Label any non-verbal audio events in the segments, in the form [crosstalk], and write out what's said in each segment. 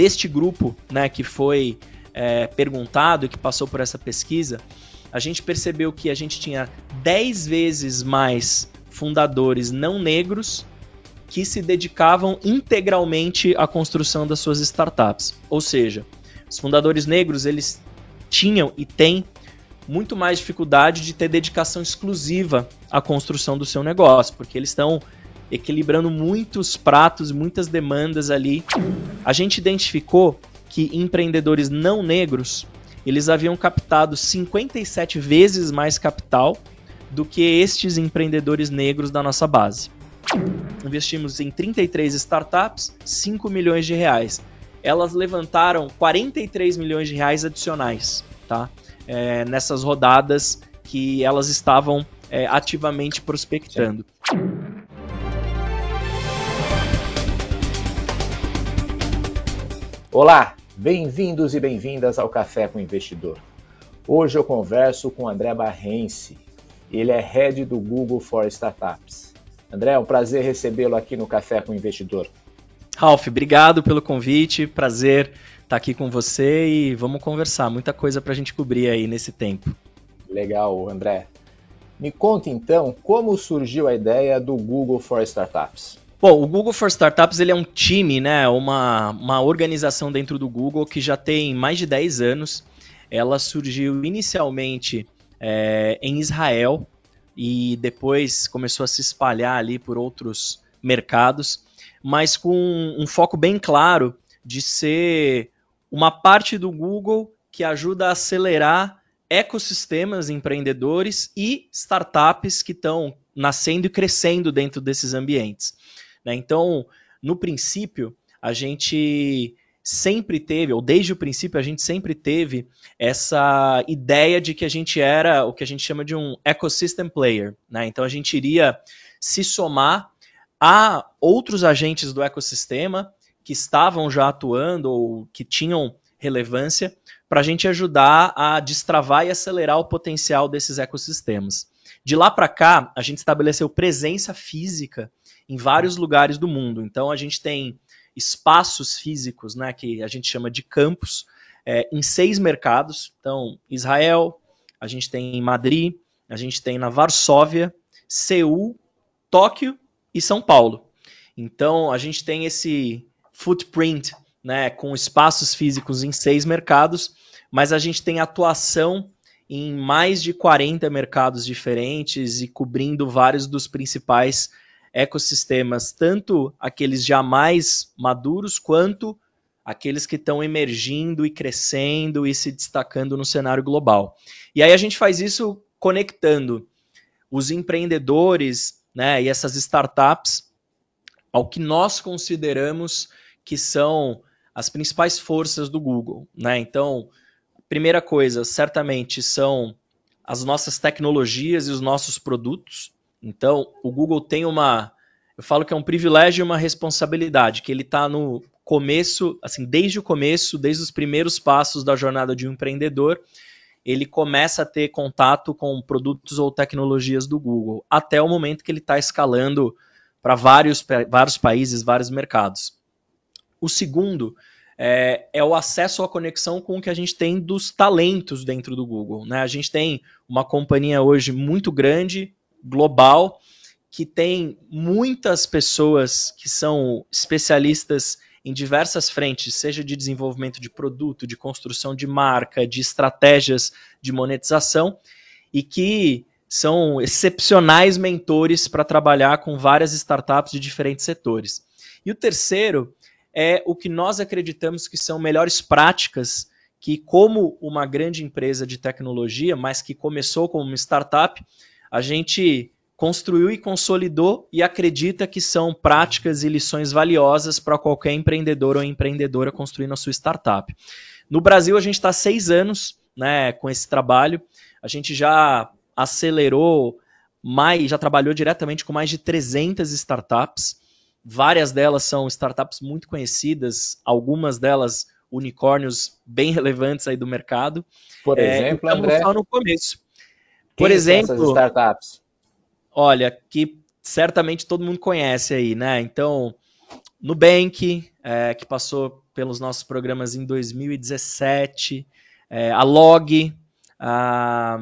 deste grupo né, que foi é, perguntado e que passou por essa pesquisa, a gente percebeu que a gente tinha 10 vezes mais fundadores não negros que se dedicavam integralmente à construção das suas startups. Ou seja, os fundadores negros, eles tinham e têm muito mais dificuldade de ter dedicação exclusiva à construção do seu negócio, porque eles estão equilibrando muitos pratos, muitas demandas ali. A gente identificou que empreendedores não negros, eles haviam captado 57 vezes mais capital do que estes empreendedores negros da nossa base. Investimos em 33 startups, 5 milhões de reais. Elas levantaram 43 milhões de reais adicionais, tá? É, nessas rodadas que elas estavam é, ativamente prospectando. Olá, bem-vindos e bem-vindas ao Café com o Investidor. Hoje eu converso com André Barrense. Ele é head do Google for Startups. André, é um prazer recebê-lo aqui no Café com o Investidor. Ralf, obrigado pelo convite, prazer estar aqui com você e vamos conversar. Muita coisa para a gente cobrir aí nesse tempo. Legal, André. Me conta então como surgiu a ideia do Google for Startups. Bom, o Google for Startups ele é um time, né, uma, uma organização dentro do Google que já tem mais de 10 anos. Ela surgiu inicialmente é, em Israel, e depois começou a se espalhar ali por outros mercados, mas com um foco bem claro de ser uma parte do Google que ajuda a acelerar ecossistemas empreendedores e startups que estão nascendo e crescendo dentro desses ambientes. Né? Então, no princípio, a gente sempre teve, ou desde o princípio, a gente sempre teve essa ideia de que a gente era o que a gente chama de um ecosystem player. Né? Então a gente iria se somar a outros agentes do ecossistema que estavam já atuando ou que tinham relevância para a gente ajudar a destravar e acelerar o potencial desses ecossistemas. De lá para cá, a gente estabeleceu presença física em vários lugares do mundo. Então a gente tem espaços físicos, né, que a gente chama de campos, é, em seis mercados. Então, Israel, a gente tem em Madrid, a gente tem na Varsóvia, Seul, Tóquio e São Paulo. Então, a gente tem esse footprint, né, com espaços físicos em seis mercados, mas a gente tem atuação em mais de 40 mercados diferentes e cobrindo vários dos principais ecossistemas, tanto aqueles já mais maduros quanto aqueles que estão emergindo e crescendo e se destacando no cenário global. E aí a gente faz isso conectando os empreendedores né, e essas startups ao que nós consideramos que são as principais forças do Google. Né? Então, primeira coisa, certamente, são as nossas tecnologias e os nossos produtos. Então, o Google tem uma. Eu falo que é um privilégio e uma responsabilidade, que ele está no começo, assim, desde o começo, desde os primeiros passos da jornada de um empreendedor, ele começa a ter contato com produtos ou tecnologias do Google, até o momento que ele está escalando para vários, vários países, vários mercados. O segundo é, é, o acesso à conexão com o que a gente tem dos talentos dentro do Google. Né? A gente tem uma companhia hoje muito grande, global que tem muitas pessoas que são especialistas em diversas frentes, seja de desenvolvimento de produto, de construção de marca, de estratégias de monetização, e que são excepcionais mentores para trabalhar com várias startups de diferentes setores. E o terceiro é o que nós acreditamos que são melhores práticas que, como uma grande empresa de tecnologia, mas que começou como uma startup, a gente construiu e consolidou e acredita que são práticas e lições valiosas para qualquer empreendedor ou empreendedora construindo a sua startup. No Brasil, a gente está seis anos né, com esse trabalho. A gente já acelerou mais, já trabalhou diretamente com mais de 300 startups. Várias delas são startups muito conhecidas, algumas delas unicórnios bem relevantes aí do mercado. Por é, exemplo, é, André? só no começo. Por exemplo, startups? Olha, que certamente todo mundo conhece aí, né? Então, Nubank, é, que passou pelos nossos programas em 2017, é, a Log, a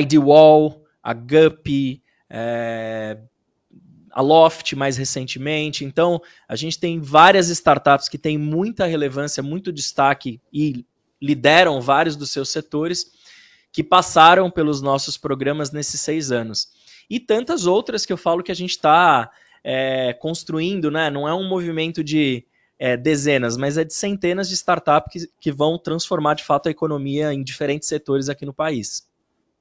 IDWall, a Guppy, é, a Loft mais recentemente. Então, a gente tem várias startups que têm muita relevância, muito destaque e lideram vários dos seus setores que passaram pelos nossos programas nesses seis anos. E tantas outras que eu falo que a gente está é, construindo, né? Não é um movimento de é, dezenas, mas é de centenas de startups que, que vão transformar de fato a economia em diferentes setores aqui no país.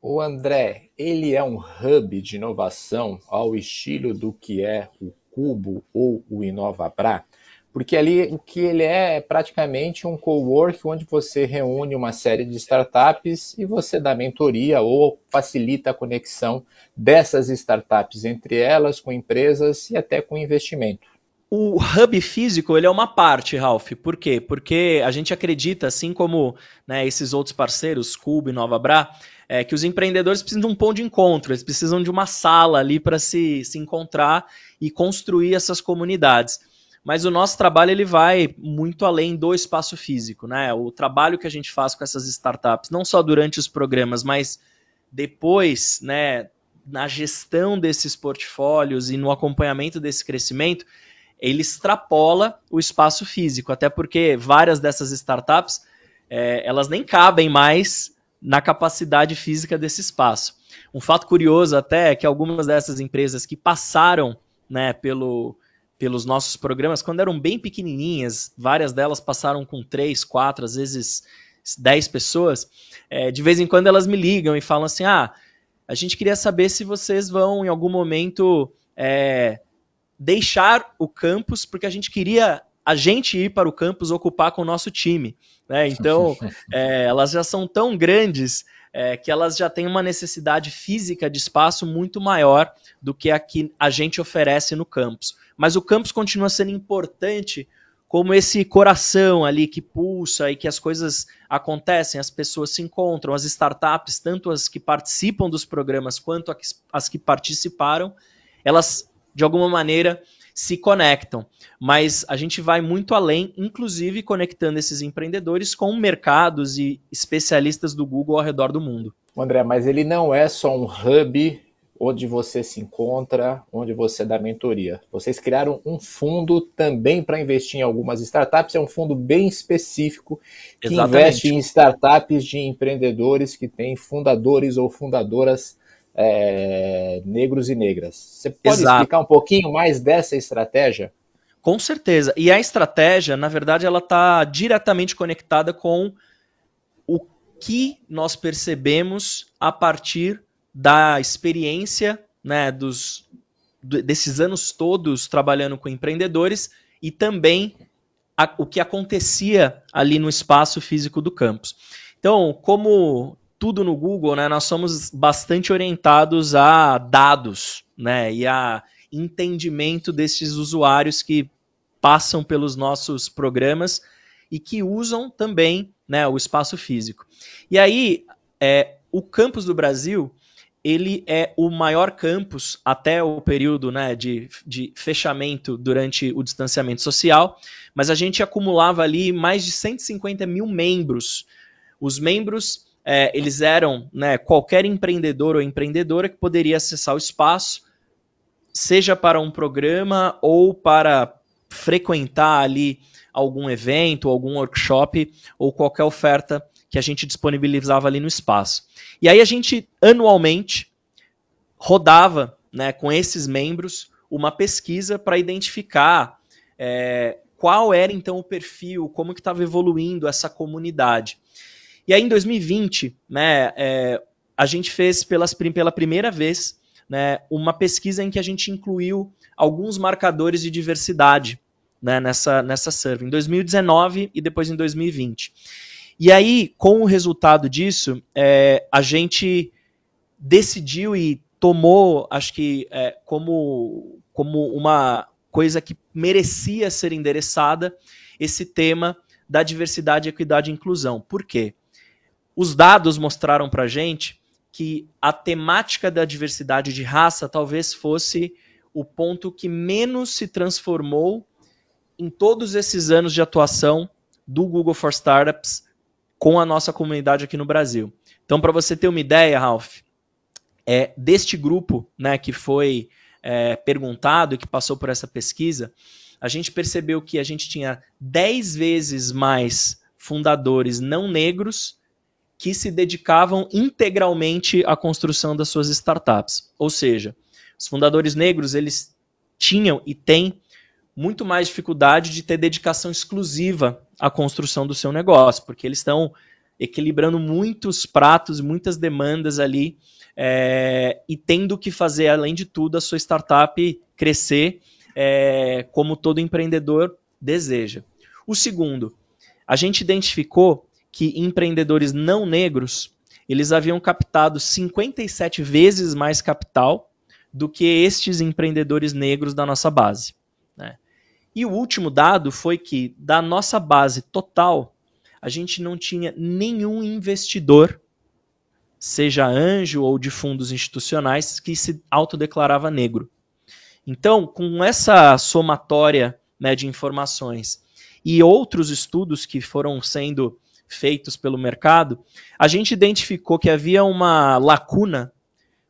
O André, ele é um hub de inovação ao estilo do que é o Cubo ou o InovaBra, porque ali o que ele é é praticamente um co-work onde você reúne uma série de startups e você dá mentoria ou facilita a conexão dessas startups entre elas com empresas e até com investimento. O hub físico ele é uma parte, Ralph. Por quê? Porque a gente acredita, assim como né, esses outros parceiros, Cubo e Nova Bra, é, que os empreendedores precisam de um ponto de encontro, eles precisam de uma sala ali para se, se encontrar e construir essas comunidades. Mas o nosso trabalho ele vai muito além do espaço físico, né? O trabalho que a gente faz com essas startups, não só durante os programas, mas depois, né, na gestão desses portfólios e no acompanhamento desse crescimento, ele extrapola o espaço físico, até porque várias dessas startups é, elas nem cabem mais na capacidade física desse espaço. Um fato curioso até é que algumas dessas empresas que passaram né, pelo, pelos nossos programas, quando eram bem pequenininhas, várias delas passaram com três, quatro, às vezes dez pessoas, é, de vez em quando elas me ligam e falam assim, ah, a gente queria saber se vocês vão em algum momento é, deixar o campus, porque a gente queria a gente ir para o campus ocupar com o nosso time. Né? Então, [laughs] é, elas já são tão grandes é, que elas já têm uma necessidade física de espaço muito maior do que a que a gente oferece no campus. Mas o campus continua sendo importante como esse coração ali que pulsa e que as coisas acontecem, as pessoas se encontram, as startups, tanto as que participam dos programas quanto as que participaram, elas de alguma maneira se conectam. Mas a gente vai muito além, inclusive conectando esses empreendedores com mercados e especialistas do Google ao redor do mundo. André, mas ele não é só um hub onde você se encontra, onde você dá mentoria. Vocês criaram um fundo também para investir em algumas startups, é um fundo bem específico que Exatamente. investe em startups de empreendedores que têm fundadores ou fundadoras é, negros e negras. Você pode Exato. explicar um pouquinho mais dessa estratégia? Com certeza. E a estratégia, na verdade, ela está diretamente conectada com o que nós percebemos a partir da experiência né, dos, desses anos todos trabalhando com empreendedores e também a, o que acontecia ali no espaço físico do campus. Então, como tudo no Google, né, nós somos bastante orientados a dados, né, e a entendimento desses usuários que passam pelos nossos programas e que usam também, né, o espaço físico. E aí, é, o campus do Brasil, ele é o maior campus até o período né, de, de fechamento durante o distanciamento social, mas a gente acumulava ali mais de 150 mil membros. Os membros é, eles eram né, qualquer empreendedor ou empreendedora que poderia acessar o espaço, seja para um programa ou para frequentar ali algum evento, algum workshop ou qualquer oferta que a gente disponibilizava ali no espaço. E aí a gente anualmente rodava né, com esses membros uma pesquisa para identificar é, qual era então o perfil, como que estava evoluindo essa comunidade. E aí, em 2020, né, é, a gente fez pelas, pela primeira vez né, uma pesquisa em que a gente incluiu alguns marcadores de diversidade né, nessa, nessa survey, em 2019 e depois em 2020. E aí, com o resultado disso, é, a gente decidiu e tomou, acho que, é, como, como uma coisa que merecia ser endereçada, esse tema da diversidade, equidade e inclusão. Por quê? Os dados mostraram para gente que a temática da diversidade de raça talvez fosse o ponto que menos se transformou em todos esses anos de atuação do Google for Startups com a nossa comunidade aqui no Brasil. Então, para você ter uma ideia, Ralph, é, deste grupo né, que foi é, perguntado e que passou por essa pesquisa, a gente percebeu que a gente tinha 10 vezes mais fundadores não negros que se dedicavam integralmente à construção das suas startups. Ou seja, os fundadores negros eles tinham e têm muito mais dificuldade de ter dedicação exclusiva à construção do seu negócio, porque eles estão equilibrando muitos pratos, muitas demandas ali é, e tendo que fazer, além de tudo, a sua startup crescer é, como todo empreendedor deseja. O segundo, a gente identificou que empreendedores não negros eles haviam captado 57 vezes mais capital do que estes empreendedores negros da nossa base. Né? E o último dado foi que, da nossa base total, a gente não tinha nenhum investidor, seja anjo ou de fundos institucionais, que se autodeclarava negro. Então, com essa somatória né, de informações e outros estudos que foram sendo feitos pelo mercado, a gente identificou que havia uma lacuna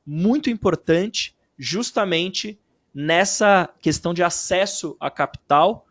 muito importante justamente nessa questão de acesso a capital,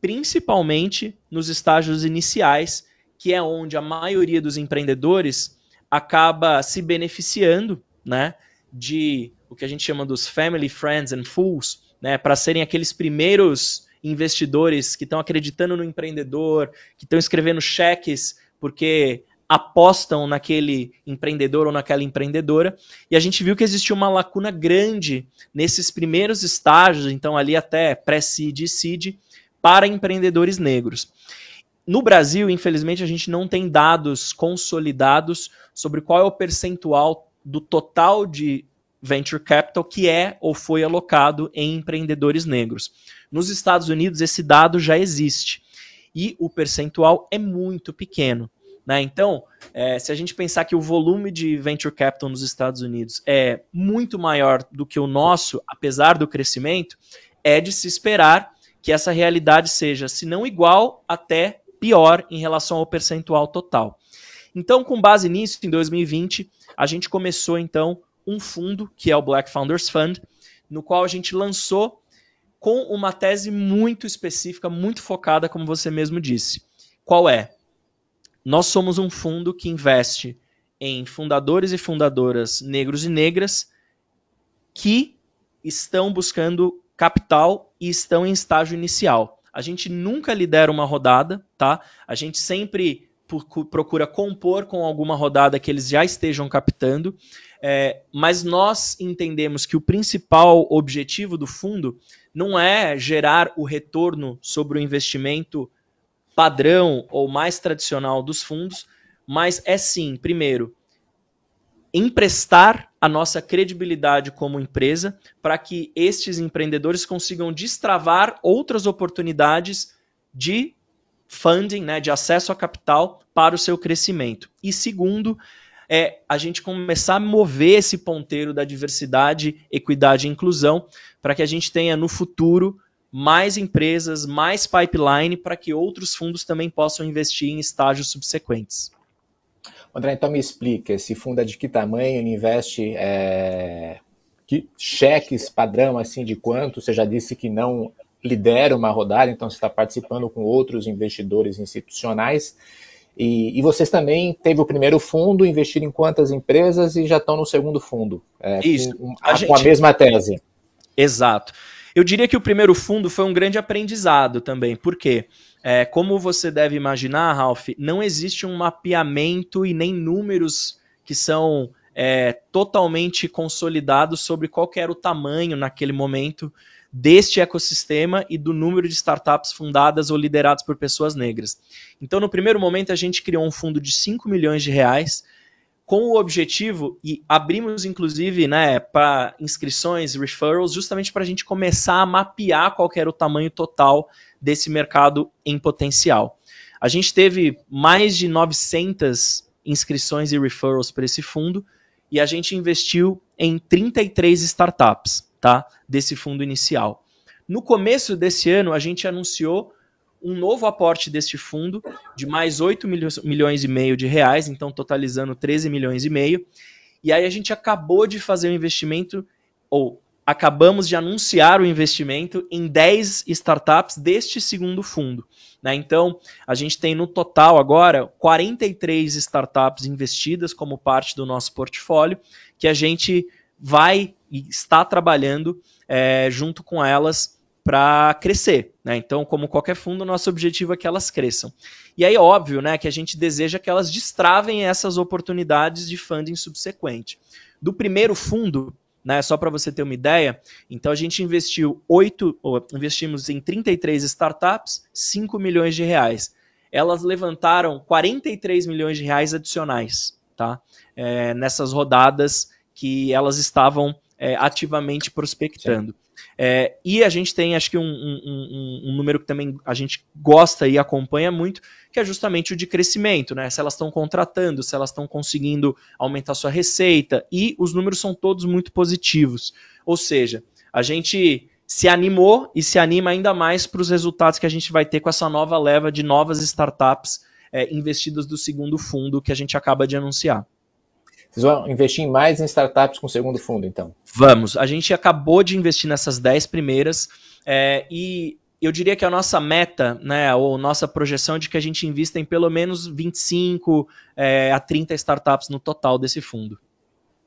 principalmente nos estágios iniciais, que é onde a maioria dos empreendedores acaba se beneficiando, né, de o que a gente chama dos family friends and fools, né, para serem aqueles primeiros investidores que estão acreditando no empreendedor, que estão escrevendo cheques porque apostam naquele empreendedor ou naquela empreendedora, e a gente viu que existia uma lacuna grande nesses primeiros estágios, então ali até pré-seed e seed, para empreendedores negros. No Brasil, infelizmente, a gente não tem dados consolidados sobre qual é o percentual do total de venture capital que é ou foi alocado em empreendedores negros. Nos Estados Unidos, esse dado já existe e o percentual é muito pequeno. Né? Então, é, se a gente pensar que o volume de venture capital nos Estados Unidos é muito maior do que o nosso, apesar do crescimento, é de se esperar que essa realidade seja, se não igual, até pior em relação ao percentual total. Então, com base nisso, em 2020, a gente começou então um fundo, que é o Black Founders Fund, no qual a gente lançou com uma tese muito específica, muito focada, como você mesmo disse. Qual é? Nós somos um fundo que investe em fundadores e fundadoras negros e negras que estão buscando capital e estão em estágio inicial. A gente nunca lidera uma rodada, tá? A gente sempre procura compor com alguma rodada que eles já estejam captando, é, mas nós entendemos que o principal objetivo do fundo não é gerar o retorno sobre o investimento padrão ou mais tradicional dos fundos, mas é sim, primeiro, emprestar a nossa credibilidade como empresa para que estes empreendedores consigam destravar outras oportunidades de funding, né, de acesso a capital para o seu crescimento. E segundo, é a gente começar a mover esse ponteiro da diversidade, equidade e inclusão para que a gente tenha no futuro mais empresas, mais pipeline para que outros fundos também possam investir em estágios subsequentes. André, então me explica, esse fundo é de que tamanho? Ele investe é, que cheques padrão assim de quanto? Você já disse que não lidera uma rodada, então você está participando com outros investidores institucionais. E, e, vocês também teve o primeiro fundo, investiram em quantas empresas e já estão no segundo fundo? É, Isso. Com a, gente... com a mesma tese. Exato. Eu diria que o primeiro fundo foi um grande aprendizado também, porque, é, como você deve imaginar, Ralph, não existe um mapeamento e nem números que são é, totalmente consolidados sobre qual era o tamanho naquele momento deste ecossistema e do número de startups fundadas ou lideradas por pessoas negras. Então, no primeiro momento, a gente criou um fundo de 5 milhões de reais com o objetivo, e abrimos inclusive né, para inscrições, referrals, justamente para a gente começar a mapear qual era o tamanho total desse mercado em potencial. A gente teve mais de 900 inscrições e referrals para esse fundo e a gente investiu em 33 startups tá, desse fundo inicial. No começo desse ano, a gente anunciou um novo aporte deste fundo de mais 8 milhões e meio de reais, então totalizando 13 milhões e meio. E aí a gente acabou de fazer o um investimento, ou acabamos de anunciar o investimento em 10 startups deste segundo fundo. Né? Então, a gente tem no total agora 43 startups investidas como parte do nosso portfólio, que a gente vai e está trabalhando é, junto com elas para crescer. Né? Então, como qualquer fundo, nosso objetivo é que elas cresçam. E aí, óbvio, né, que a gente deseja que elas destravem essas oportunidades de funding subsequente. Do primeiro fundo, né, só para você ter uma ideia, então a gente investiu 8, investimos em 33 startups, 5 milhões de reais. Elas levantaram 43 milhões de reais adicionais, tá? É, nessas rodadas que elas estavam é, ativamente prospectando. É, e a gente tem, acho que, um, um, um, um, número que também a gente gosta e acompanha muito, que é justamente o de crescimento, né? Se elas estão contratando, se elas estão conseguindo aumentar sua receita, e os números são todos muito positivos. Ou seja, a gente se animou e se anima ainda mais para os resultados que a gente vai ter com essa nova leva de novas startups é, investidas do segundo fundo que a gente acaba de anunciar. Vocês vão investir mais em startups com o segundo fundo, então? Vamos. A gente acabou de investir nessas 10 primeiras é, e eu diria que a nossa meta, né, ou nossa projeção é de que a gente invista em pelo menos 25 é, a 30 startups no total desse fundo.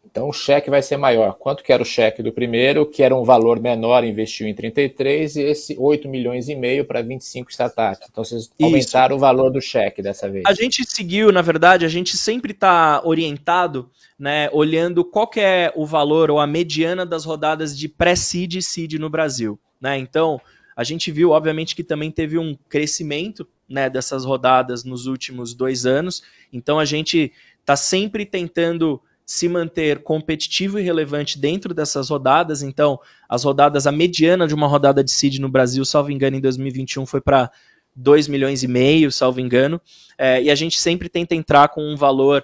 Então o cheque vai ser maior. Quanto que era o cheque do primeiro, que era um valor menor, investiu em 33, e esse 8 milhões e meio para 25 startups. Então vocês Isso. aumentaram o valor do cheque dessa vez. A gente seguiu, na verdade, a gente sempre está orientado, né, olhando qual é o valor ou a mediana das rodadas de pré-seed e seed no Brasil. Né? Então, a gente viu, obviamente, que também teve um crescimento né, dessas rodadas nos últimos dois anos. Então, a gente está sempre tentando se manter competitivo e relevante dentro dessas rodadas. Então, as rodadas, a mediana de uma rodada de seed no Brasil, salvo engano, em 2021 foi para 2 milhões e meio, salvo engano. É, e a gente sempre tenta entrar com um valor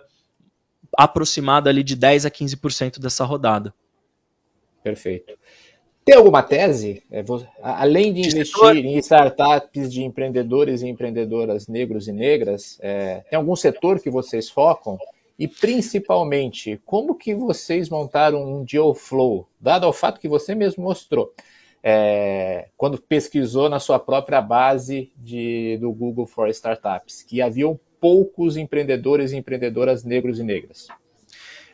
aproximado ali de 10 a 15% dessa rodada. Perfeito. Tem alguma tese, é, além de investir em startups de empreendedores e empreendedoras negros e negras, é, tem algum setor que vocês focam? E principalmente, como que vocês montaram um deal flow, dado ao fato que você mesmo mostrou, é, quando pesquisou na sua própria base de, do Google for Startups, que haviam poucos empreendedores e empreendedoras negros e negras?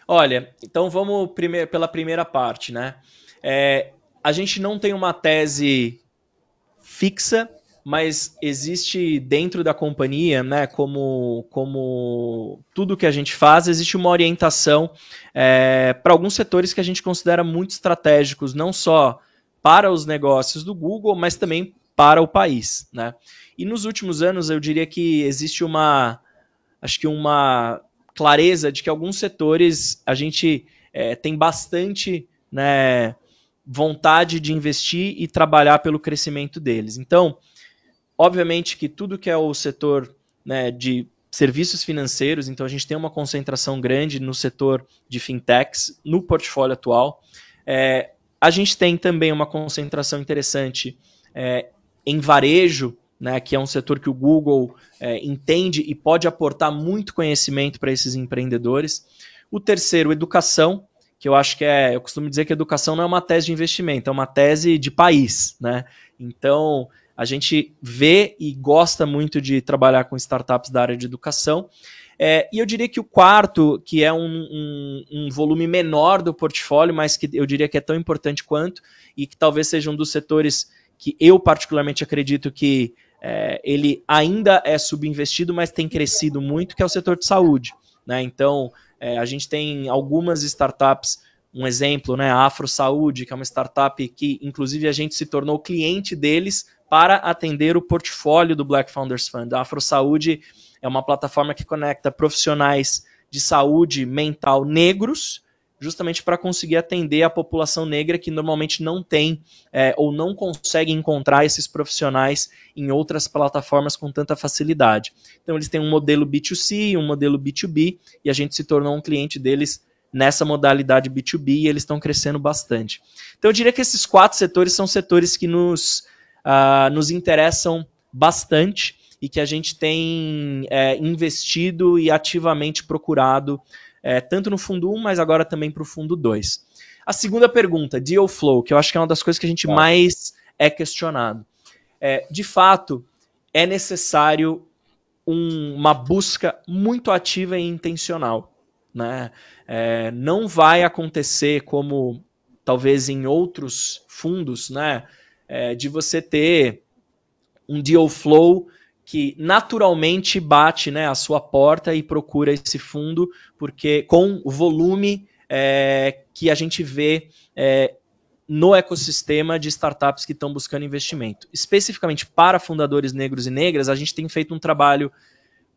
Olha, então vamos primeir, pela primeira parte, né? É, a gente não tem uma tese fixa mas existe dentro da companhia, né, como, como tudo que a gente faz, existe uma orientação é, para alguns setores que a gente considera muito estratégicos, não só para os negócios do Google, mas também para o país. Né? E nos últimos anos eu diria que existe uma, acho que uma clareza de que alguns setores a gente é, tem bastante né, vontade de investir e trabalhar pelo crescimento deles. Então, Obviamente que tudo que é o setor né, de serviços financeiros, então a gente tem uma concentração grande no setor de fintechs, no portfólio atual. É, a gente tem também uma concentração interessante é, em varejo, né, que é um setor que o Google é, entende e pode aportar muito conhecimento para esses empreendedores. O terceiro, educação, que eu acho que é, eu costumo dizer que educação não é uma tese de investimento, é uma tese de país, né? Então, a gente vê e gosta muito de trabalhar com startups da área de educação. É, e eu diria que o quarto, que é um, um, um, volume menor do portfólio, mas que eu diria que é tão importante quanto, e que talvez seja um dos setores que eu particularmente acredito que é, ele ainda é subinvestido, mas tem crescido muito, que é o setor de saúde. Né? Então, é, a gente tem algumas startups um exemplo, né, a Afro Saúde, que é uma startup que, inclusive, a gente se tornou cliente deles para atender o portfólio do Black Founders Fund. A Afro Saúde é uma plataforma que conecta profissionais de saúde mental negros, justamente para conseguir atender a população negra que normalmente não tem é, ou não consegue encontrar esses profissionais em outras plataformas com tanta facilidade. Então, eles têm um modelo B2C, um modelo B2B, e a gente se tornou um cliente deles nessa modalidade B2B e eles estão crescendo bastante. Então eu diria que esses quatro setores são setores que nos, uh, nos interessam bastante e que a gente tem é, investido e ativamente procurado, é, tanto no fundo 1, mas agora também para o fundo 2. A segunda pergunta, deal flow, que eu acho que é uma das coisas que a gente tá. mais é questionado. É, de fato, é necessário um, uma busca muito ativa e intencional. Né? É, não vai acontecer como talvez em outros fundos, né? É, de você ter um deal flow que naturalmente bate né, a sua porta e procura esse fundo, porque com o volume é, que a gente vê é, no ecossistema de startups que estão buscando investimento. Especificamente para fundadores negros e negras, a gente tem feito um trabalho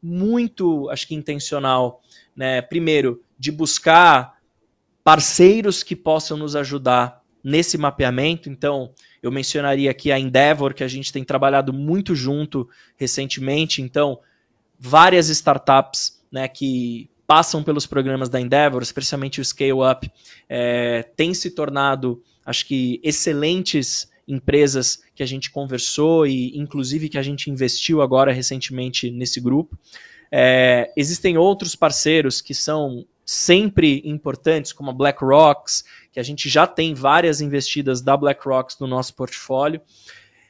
muito, acho que intencional, né? Primeiro, de buscar parceiros que possam nos ajudar nesse mapeamento. Então, eu mencionaria aqui a Endeavor, que a gente tem trabalhado muito junto recentemente. Então, várias startups né, que passam pelos programas da Endeavor, especialmente o Scale Up, é, têm se tornado, acho que, excelentes empresas que a gente conversou e, inclusive, que a gente investiu agora recentemente nesse grupo. É, existem outros parceiros que são sempre importantes, como a BlackRock, que a gente já tem várias investidas da BlackRock no nosso portfólio,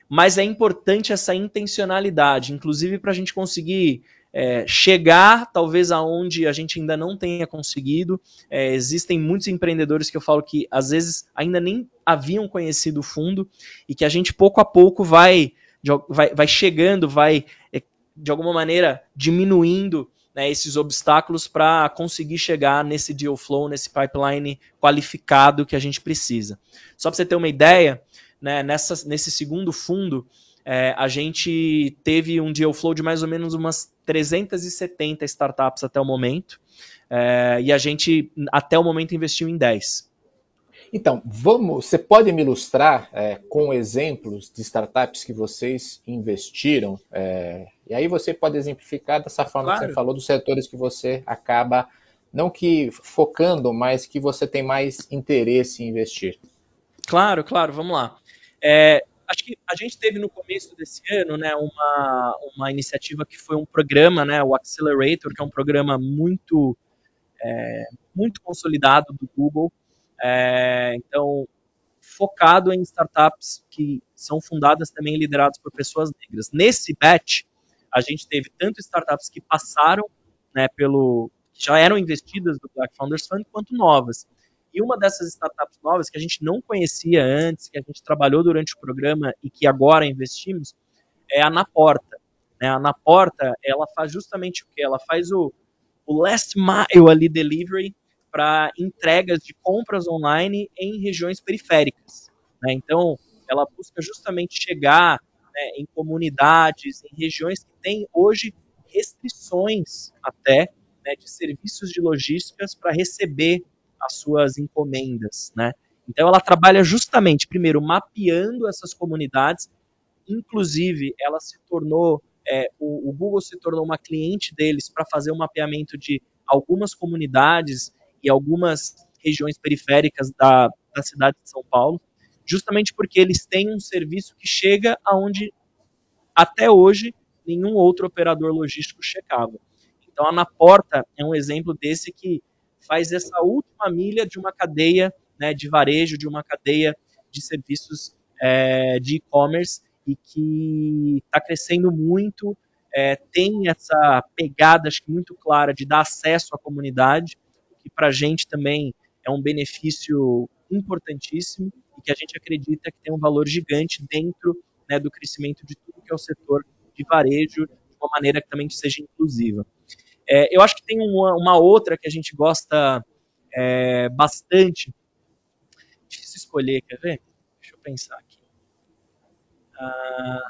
mas é importante essa intencionalidade, inclusive para a gente conseguir é, chegar talvez aonde a gente ainda não tenha conseguido. É, existem muitos empreendedores que eu falo que às vezes ainda nem haviam conhecido o fundo e que a gente pouco a pouco vai, vai, vai chegando, vai é, de alguma maneira diminuindo né, esses obstáculos para conseguir chegar nesse deal flow, nesse pipeline qualificado que a gente precisa. Só para você ter uma ideia, né, nessa, nesse segundo fundo, é, a gente teve um deal flow de mais ou menos umas 370 startups até o momento, é, e a gente, até o momento, investiu em 10. Então, vamos. Você pode me ilustrar é, com exemplos de startups que vocês investiram? É, e aí você pode exemplificar dessa forma claro. que você falou dos setores que você acaba não que focando, mas que você tem mais interesse em investir. Claro, claro. Vamos lá. É, acho que a gente teve no começo desse ano, né, uma, uma iniciativa que foi um programa, né, o Accelerator, que é um programa muito é, muito consolidado do Google é, então, focado em startups que são fundadas também lideradas por pessoas negras. Nesse batch, a gente teve tanto startups que passaram né, pelo. que já eram investidas do Black Founders Fund, quanto novas. E uma dessas startups novas que a gente não conhecia antes, que a gente trabalhou durante o programa e que agora investimos, é a Naporta. Né? A Naporta, ela faz justamente o que? Ela faz o, o last mile ali delivery para entregas de compras online em regiões periféricas. Né? Então, ela busca justamente chegar né, em comunidades, em regiões que têm hoje restrições até né, de serviços de logísticas para receber as suas encomendas. Né? Então, ela trabalha justamente, primeiro, mapeando essas comunidades, inclusive, ela se tornou, é, o, o Google se tornou uma cliente deles para fazer um mapeamento de algumas comunidades e algumas regiões periféricas da, da cidade de São Paulo, justamente porque eles têm um serviço que chega aonde até hoje nenhum outro operador logístico chegava. Então a Naporta é um exemplo desse que faz essa última milha de uma cadeia né, de varejo, de uma cadeia de serviços é, de e-commerce e que está crescendo muito, é, tem essa pegada acho que muito clara de dar acesso à comunidade, que para a gente também é um benefício importantíssimo e que a gente acredita que tem um valor gigante dentro né, do crescimento de tudo que é o setor de varejo, de uma maneira que também seja inclusiva. É, eu acho que tem uma, uma, outra que a gente gosta é, bastante. Difícil escolher, quer ver? Deixa eu pensar aqui. Ah,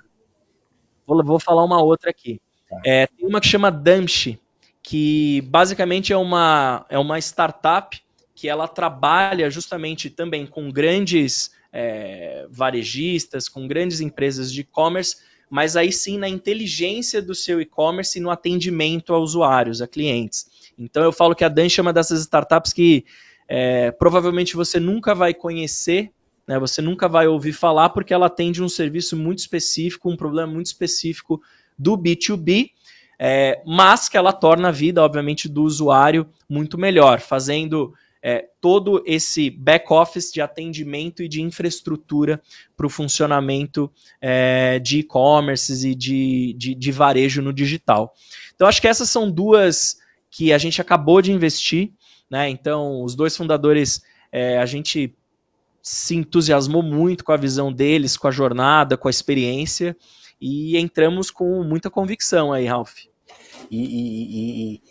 vou, vou falar uma outra aqui. Tá. É, tem uma que chama Damshi, que basicamente é uma, é uma startup que ela trabalha justamente também com grandes é, varejistas, com grandes empresas de e-commerce, mas aí sim na inteligência do seu e-commerce e no atendimento a usuários, a clientes. Então eu falo que a Dan chama dessas startups que é, provavelmente você nunca vai conhecer, né, você nunca vai ouvir falar, porque ela atende um serviço muito específico, um problema muito específico do B2B, é, mas que ela torna a vida, obviamente, do usuário muito melhor, fazendo é, todo esse back-office de atendimento e de infraestrutura para o funcionamento é, de e-commerce e de, de, de varejo no digital. Então, acho que essas são duas que a gente acabou de investir. Né? Então, os dois fundadores, é, a gente se entusiasmou muito com a visão deles, com a jornada, com a experiência e entramos com muita convicção aí, Ralph. E, e, e,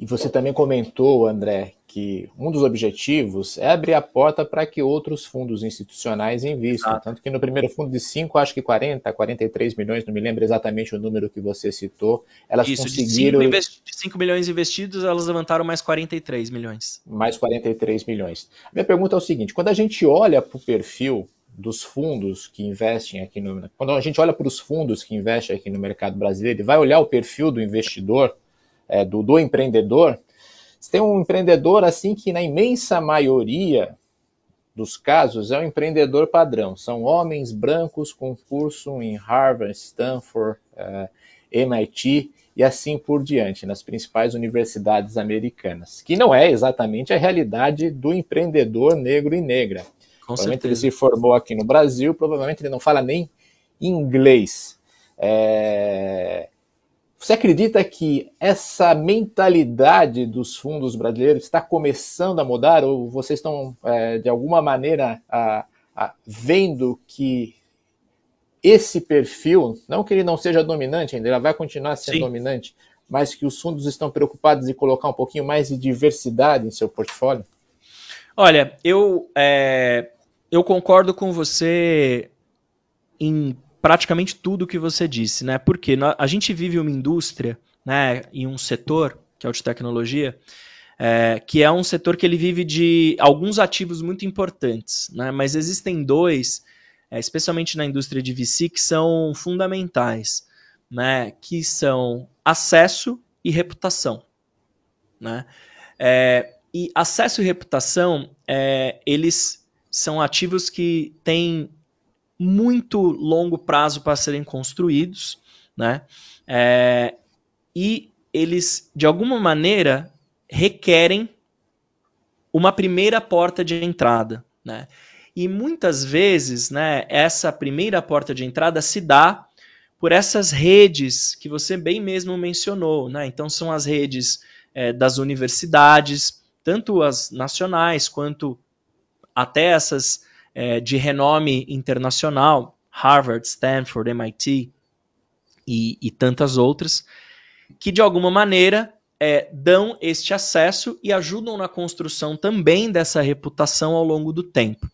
e você também comentou, André, que um dos objetivos é abrir a porta para que outros fundos institucionais invistam. Ah. Tanto que no primeiro fundo de 5, acho que 40, 43 milhões, não me lembro exatamente o número que você citou, elas Isso, conseguiram... De 5 milhões investidos, elas levantaram mais 43 milhões. Mais 43 milhões. Minha pergunta é o seguinte, quando a gente olha para o perfil dos fundos que investem aqui no... Quando a gente olha para os fundos que investem aqui no mercado brasileiro e vai olhar o perfil do investidor, é, do, do empreendedor, você tem um empreendedor assim que, na imensa maioria dos casos, é um empreendedor padrão. São homens brancos com curso em Harvard, Stanford, eh, MIT e assim por diante, nas principais universidades americanas, que não é exatamente a realidade do empreendedor negro e negra. Provavelmente certeza. ele se formou aqui no Brasil, provavelmente ele não fala nem inglês. É... Você acredita que essa mentalidade dos fundos brasileiros está começando a mudar ou vocês estão, é, de alguma maneira, a, a, vendo que esse perfil, não que ele não seja dominante ainda, ele vai continuar sendo Sim. dominante, mas que os fundos estão preocupados em colocar um pouquinho mais de diversidade em seu portfólio? Olha, eu, é, eu concordo com você em praticamente tudo que você disse, né? Porque a gente vive uma indústria, né, e um setor, que é o de tecnologia, é, que é um setor que ele vive de alguns ativos muito importantes, né? Mas existem dois, é, especialmente na indústria de VC, que são fundamentais, né? Que são acesso e reputação, né? É, e acesso e reputação, é, eles são ativos que têm muito longo prazo para serem construídos, né? É, e eles, de alguma maneira, requerem uma primeira porta de entrada, né? E muitas vezes, né, essa primeira porta de entrada se dá por essas redes que você bem mesmo mencionou, né? Então são as redes é, das universidades, tanto as nacionais quanto até essas é, de renome internacional, Harvard, Stanford, MIT e, e tantas outras, que de alguma maneira é, dão este acesso e ajudam na construção também dessa reputação ao longo do tempo.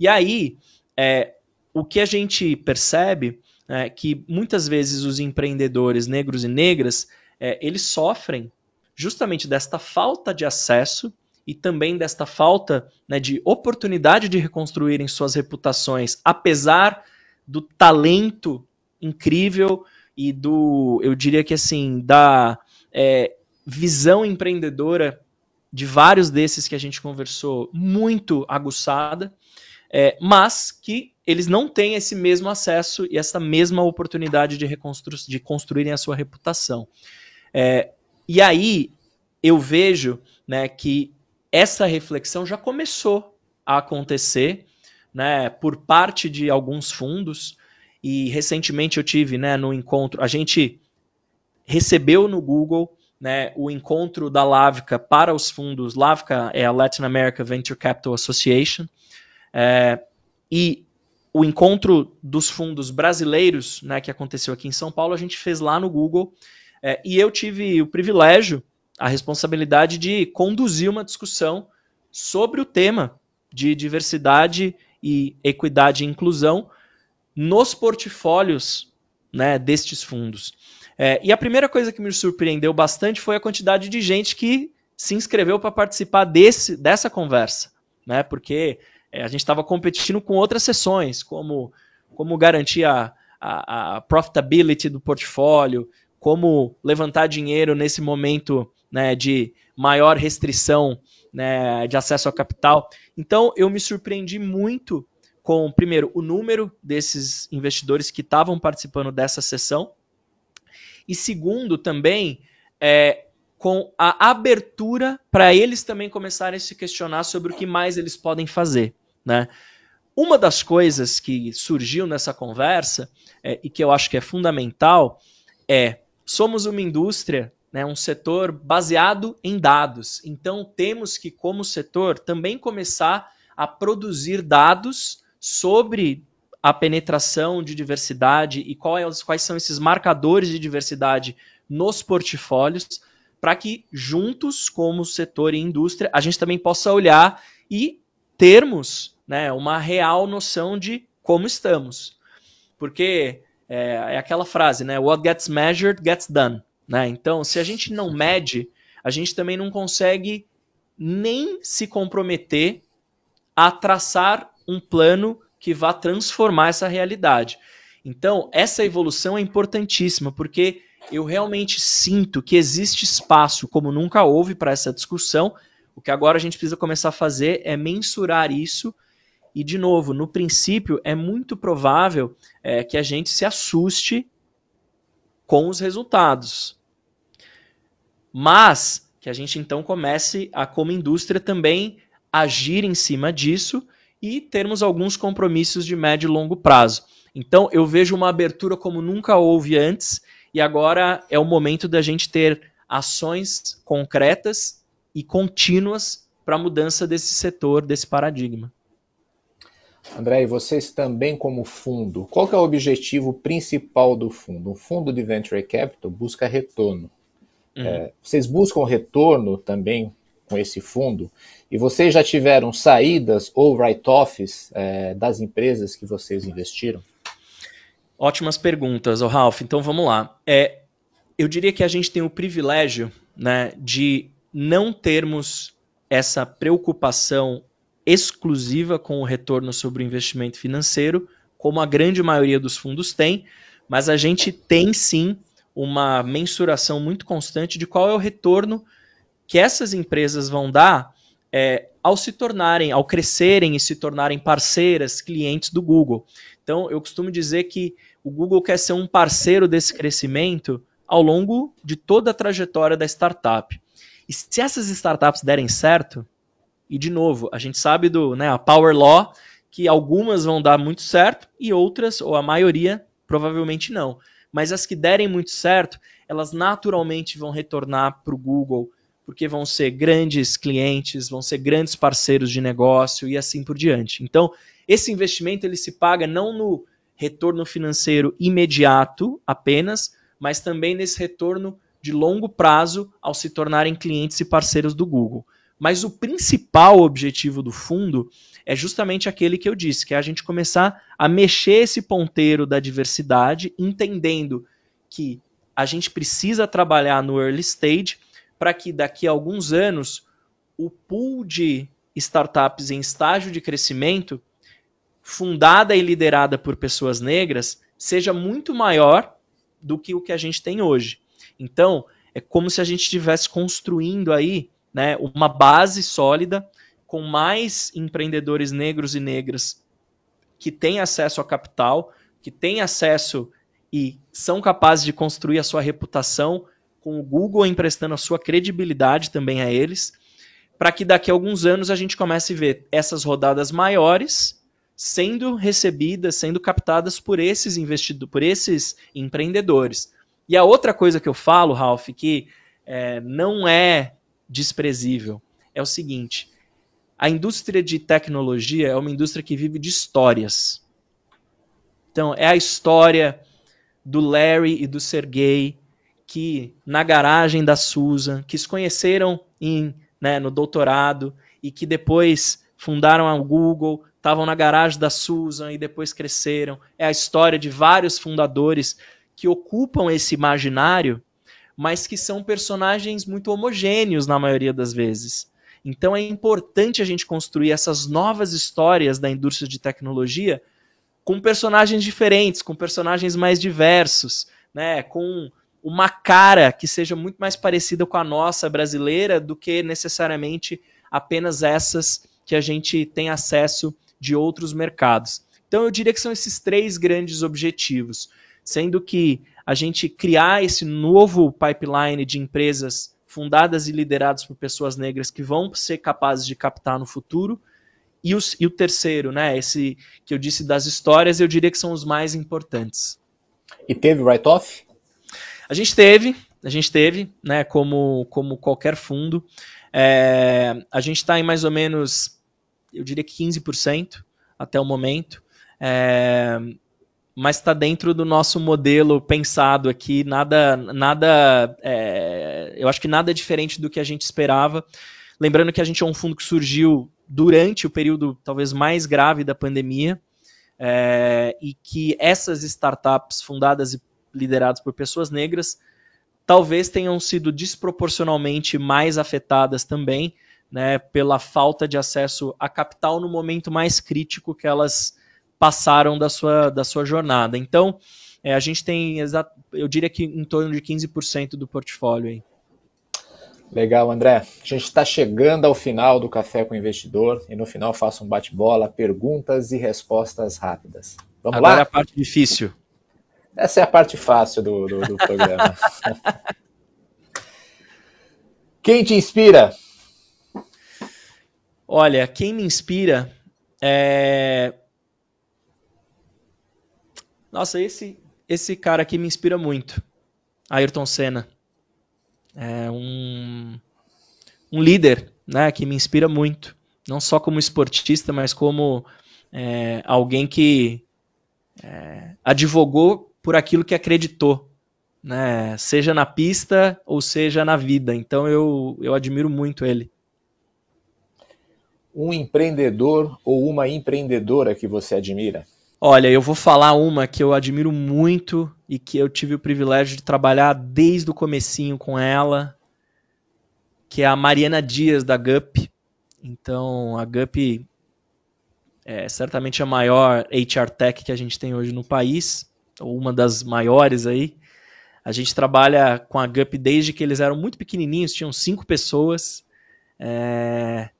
E aí, é, o que a gente percebe é que muitas vezes os empreendedores negros e negras é, eles sofrem justamente desta falta de acesso e também desta falta né, de oportunidade de reconstruírem suas reputações, apesar do talento incrível e do, eu diria que assim, da é, visão empreendedora de vários desses que a gente conversou, muito aguçada, é, mas que eles não têm esse mesmo acesso e essa mesma oportunidade de, reconstru de construírem a sua reputação. É, e aí eu vejo né, que essa reflexão já começou a acontecer né, por parte de alguns fundos. E recentemente eu tive né, no encontro, a gente recebeu no Google né, o encontro da Lavca para os fundos. Lavca é a Latin America Venture Capital Association. É, e o encontro dos fundos brasileiros, né, que aconteceu aqui em São Paulo, a gente fez lá no Google. É, e eu tive o privilégio a responsabilidade de conduzir uma discussão sobre o tema de diversidade e equidade e inclusão nos portfólios né, destes fundos. É, e a primeira coisa que me surpreendeu bastante foi a quantidade de gente que se inscreveu para participar desse, dessa conversa, né, porque é, a gente estava competindo com outras sessões, como, como garantir a, a, a profitability do portfólio, como levantar dinheiro nesse momento né, de maior restrição né, de acesso ao capital. Então, eu me surpreendi muito com, primeiro, o número desses investidores que estavam participando dessa sessão, e segundo, também, é, com a abertura para eles também começarem a se questionar sobre o que mais eles podem fazer. Né? Uma das coisas que surgiu nessa conversa, é, e que eu acho que é fundamental, é somos uma indústria, né, um setor baseado em dados. Então temos que, como setor, também começar a produzir dados sobre a penetração de diversidade e quais, quais são esses marcadores de diversidade nos portfólios, para que juntos, como setor e indústria, a gente também possa olhar e termos né, uma real noção de como estamos. Porque é, é aquela frase, né? What gets measured gets done. Né? Então, se a gente não mede, a gente também não consegue nem se comprometer a traçar um plano que vá transformar essa realidade. Então, essa evolução é importantíssima, porque eu realmente sinto que existe espaço, como nunca houve, para essa discussão. O que agora a gente precisa começar a fazer é mensurar isso. E, de novo, no princípio, é muito provável é, que a gente se assuste com os resultados. Mas que a gente então comece a, como indústria, também agir em cima disso e termos alguns compromissos de médio e longo prazo. Então, eu vejo uma abertura como nunca houve antes, e agora é o momento da gente ter ações concretas e contínuas para a mudança desse setor, desse paradigma. André, e vocês também como fundo, qual é o objetivo principal do fundo? Um fundo de venture capital busca retorno. Uhum. É, vocês buscam retorno também com esse fundo? E vocês já tiveram saídas ou write-offs é, das empresas que vocês investiram? Ótimas perguntas, oh, Ralph. Então vamos lá. É, eu diria que a gente tem o privilégio né, de não termos essa preocupação exclusiva com o retorno sobre o investimento financeiro, como a grande maioria dos fundos tem, mas a gente tem sim uma mensuração muito constante de qual é o retorno que essas empresas vão dar é, ao se tornarem, ao crescerem e se tornarem parceiras, clientes do Google. Então, eu costumo dizer que o Google quer ser um parceiro desse crescimento ao longo de toda a trajetória da startup. E se essas startups derem certo, e de novo, a gente sabe do né, a Power Law, que algumas vão dar muito certo e outras, ou a maioria, provavelmente não mas as que derem muito certo, elas naturalmente vão retornar para o Google, porque vão ser grandes clientes, vão ser grandes parceiros de negócio e assim por diante. Então, esse investimento ele se paga não no retorno financeiro imediato apenas, mas também nesse retorno de longo prazo ao se tornarem clientes e parceiros do Google. Mas o principal objetivo do fundo é justamente aquele que eu disse, que é a gente começar a mexer esse ponteiro da diversidade, entendendo que a gente precisa trabalhar no early stage para que daqui a alguns anos o pool de startups em estágio de crescimento, fundada e liderada por pessoas negras, seja muito maior do que o que a gente tem hoje. Então, é como se a gente estivesse construindo aí né, uma base sólida com mais empreendedores negros e negras que têm acesso a capital, que têm acesso e são capazes de construir a sua reputação, com o Google emprestando a sua credibilidade também a eles, para que daqui a alguns anos a gente comece a ver essas rodadas maiores sendo recebidas, sendo captadas por esses investidores, por esses empreendedores. E a outra coisa que eu falo, Ralph, que é, não é desprezível, é o seguinte: a indústria de tecnologia é uma indústria que vive de histórias. Então, é a história do Larry e do Sergey que na garagem da Susan, que se conheceram em, né, no doutorado e que depois fundaram a Google, estavam na garagem da Susan e depois cresceram. É a história de vários fundadores que ocupam esse imaginário, mas que são personagens muito homogêneos na maioria das vezes. Então é importante a gente construir essas novas histórias da indústria de tecnologia com personagens diferentes, com personagens mais diversos, né, com uma cara que seja muito mais parecida com a nossa brasileira do que necessariamente apenas essas que a gente tem acesso de outros mercados. Então eu diria que são esses três grandes objetivos, sendo que a gente criar esse novo pipeline de empresas fundadas e lideradas por pessoas negras que vão ser capazes de captar no futuro. E, os, e o terceiro, né, esse que eu disse das histórias, eu diria que são os mais importantes. E teve write-off? A gente teve, a gente teve, né, como, como qualquer fundo. É, a gente está em mais ou menos, eu diria que 15% até o momento. É, mas está dentro do nosso modelo pensado aqui, nada, nada, é, eu acho que nada diferente do que a gente esperava. Lembrando que a gente é um fundo que surgiu durante o período talvez mais grave da pandemia é, e que essas startups fundadas e lideradas por pessoas negras talvez tenham sido desproporcionalmente mais afetadas também, né, pela falta de acesso a capital no momento mais crítico que elas passaram da sua, da sua jornada. Então, é, a gente tem, eu diria que em torno de 15% do portfólio aí. Legal, André. A gente está chegando ao final do Café com o Investidor e no final faço um bate-bola, perguntas e respostas rápidas. Vamos Agora lá? é a parte difícil. Essa é a parte fácil do, do, do programa. [laughs] quem te inspira? Olha, quem me inspira é nossa, esse, esse cara aqui me inspira muito. Ayrton Senna. É um, um líder né, que me inspira muito. Não só como esportista, mas como é, alguém que é, advogou por aquilo que acreditou. Né, seja na pista ou seja na vida. Então eu, eu admiro muito ele. Um empreendedor ou uma empreendedora que você admira? Olha, eu vou falar uma que eu admiro muito e que eu tive o privilégio de trabalhar desde o comecinho com ela, que é a Mariana Dias da GUP. Então, a GUP é certamente a maior HR Tech que a gente tem hoje no país, ou uma das maiores aí. A gente trabalha com a GUP desde que eles eram muito pequenininhos, tinham cinco pessoas. É...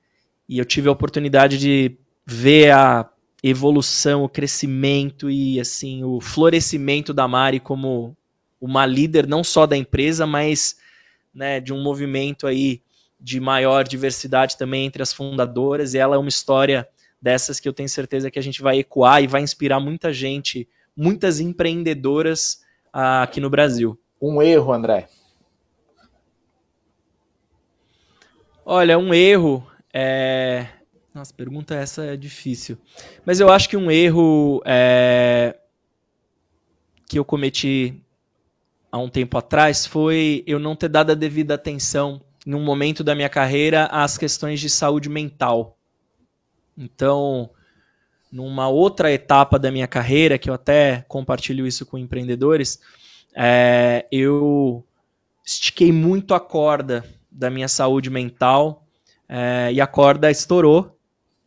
E eu tive a oportunidade de ver a evolução, o crescimento e assim o florescimento da Mari como uma líder não só da empresa, mas né, de um movimento aí de maior diversidade também entre as fundadoras. E ela é uma história dessas que eu tenho certeza que a gente vai ecoar e vai inspirar muita gente, muitas empreendedoras uh, aqui no Brasil. Um erro, André. Olha, um erro é nossa, pergunta essa é difícil. Mas eu acho que um erro é, que eu cometi há um tempo atrás foi eu não ter dado a devida atenção em um momento da minha carreira às questões de saúde mental. Então, numa outra etapa da minha carreira, que eu até compartilho isso com empreendedores, é, eu estiquei muito a corda da minha saúde mental é, e a corda estourou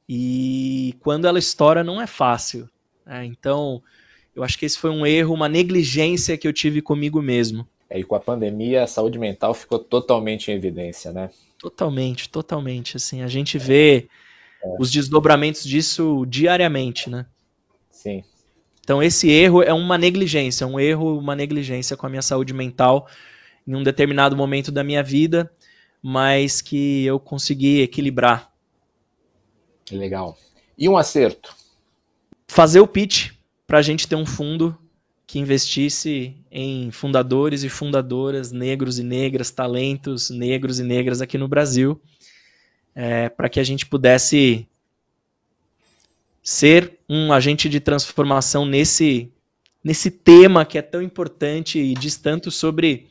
e quando ela estoura, não é fácil. Né? Então, eu acho que esse foi um erro, uma negligência que eu tive comigo mesmo. É, e com a pandemia, a saúde mental ficou totalmente em evidência, né? Totalmente, totalmente. Assim, a gente vê é. os desdobramentos disso diariamente, né? Sim. Então, esse erro é uma negligência, um erro, uma negligência com a minha saúde mental em um determinado momento da minha vida, mas que eu consegui equilibrar Legal. E um acerto? Fazer o pitch para a gente ter um fundo que investisse em fundadores e fundadoras negros e negras, talentos negros e negras aqui no Brasil, é, para que a gente pudesse ser um agente de transformação nesse, nesse tema que é tão importante e diz tanto sobre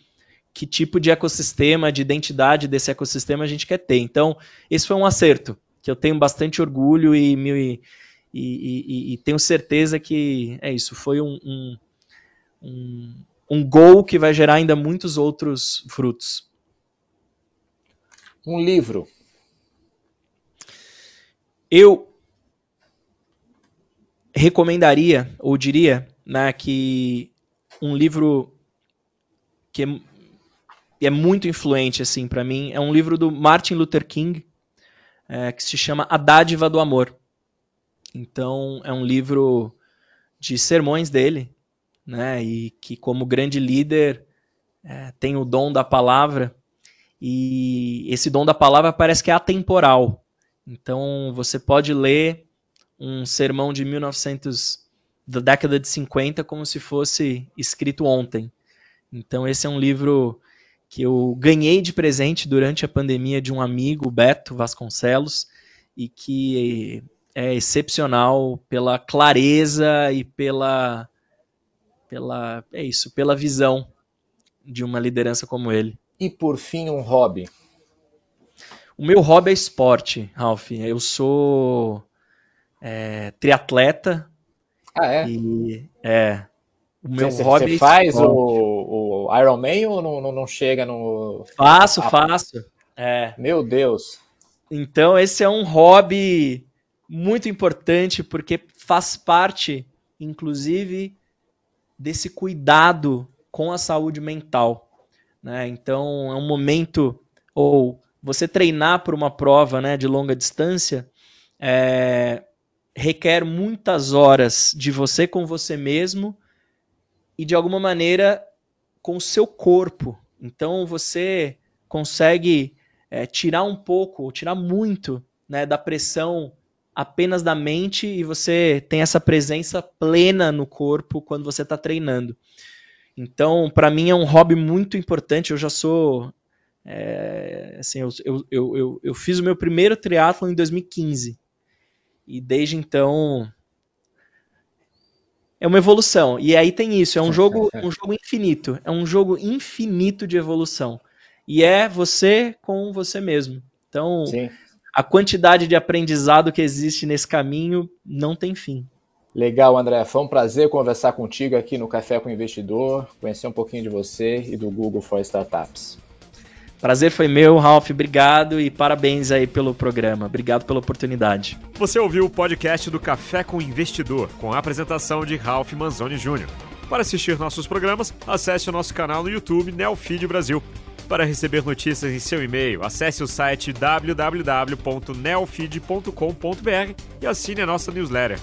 que tipo de ecossistema, de identidade desse ecossistema a gente quer ter. Então, esse foi um acerto que eu tenho bastante orgulho e, e, e, e tenho certeza que é isso, foi um, um, um, um gol que vai gerar ainda muitos outros frutos. Um livro. Eu recomendaria, ou diria, né, que um livro que é, é muito influente assim para mim. É um livro do Martin Luther King é, que se chama A Dádiva do Amor. Então é um livro de sermões dele, né? E que como grande líder é, tem o dom da palavra e esse dom da palavra parece que é atemporal. Então você pode ler um sermão de 1900 da década de 50 como se fosse escrito ontem. Então esse é um livro que eu ganhei de presente durante a pandemia de um amigo, Beto Vasconcelos, e que é excepcional pela clareza e pela pela é isso, pela visão de uma liderança como ele. E por fim, um hobby. O meu hobby é esporte, Ralph. Eu sou é, triatleta. Ah, é? E, é. O meu você, hobby você é faz o Ironman ou não, não, não chega no. Faço, ah, faço. É. Meu Deus. Então, esse é um hobby muito importante porque faz parte, inclusive, desse cuidado com a saúde mental. Né? Então, é um momento, ou você treinar para uma prova né, de longa distância, é, requer muitas horas de você com você mesmo e, de alguma maneira, com o seu corpo. Então, você consegue é, tirar um pouco, tirar muito né, da pressão apenas da mente e você tem essa presença plena no corpo quando você está treinando. Então, para mim é um hobby muito importante. Eu já sou. É, assim, eu, eu, eu, eu, fiz o meu primeiro triatlo em 2015. E desde então. É uma evolução. E aí tem isso. É um jogo, um jogo infinito. É um jogo infinito de evolução. E é você com você mesmo. Então, Sim a quantidade de aprendizado que existe nesse caminho não tem fim. Legal, André. Foi um prazer conversar contigo aqui no Café com o Investidor, conhecer um pouquinho de você e do Google for Startups. Prazer foi meu, Ralph. Obrigado e parabéns aí pelo programa. Obrigado pela oportunidade. Você ouviu o podcast do Café com Investidor, com a apresentação de Ralph Manzoni Jr. Para assistir nossos programas, acesse o nosso canal no YouTube Neofeed Brasil. Para receber notícias em seu e-mail, acesse o site www.neofeed.com.br e assine a nossa newsletter.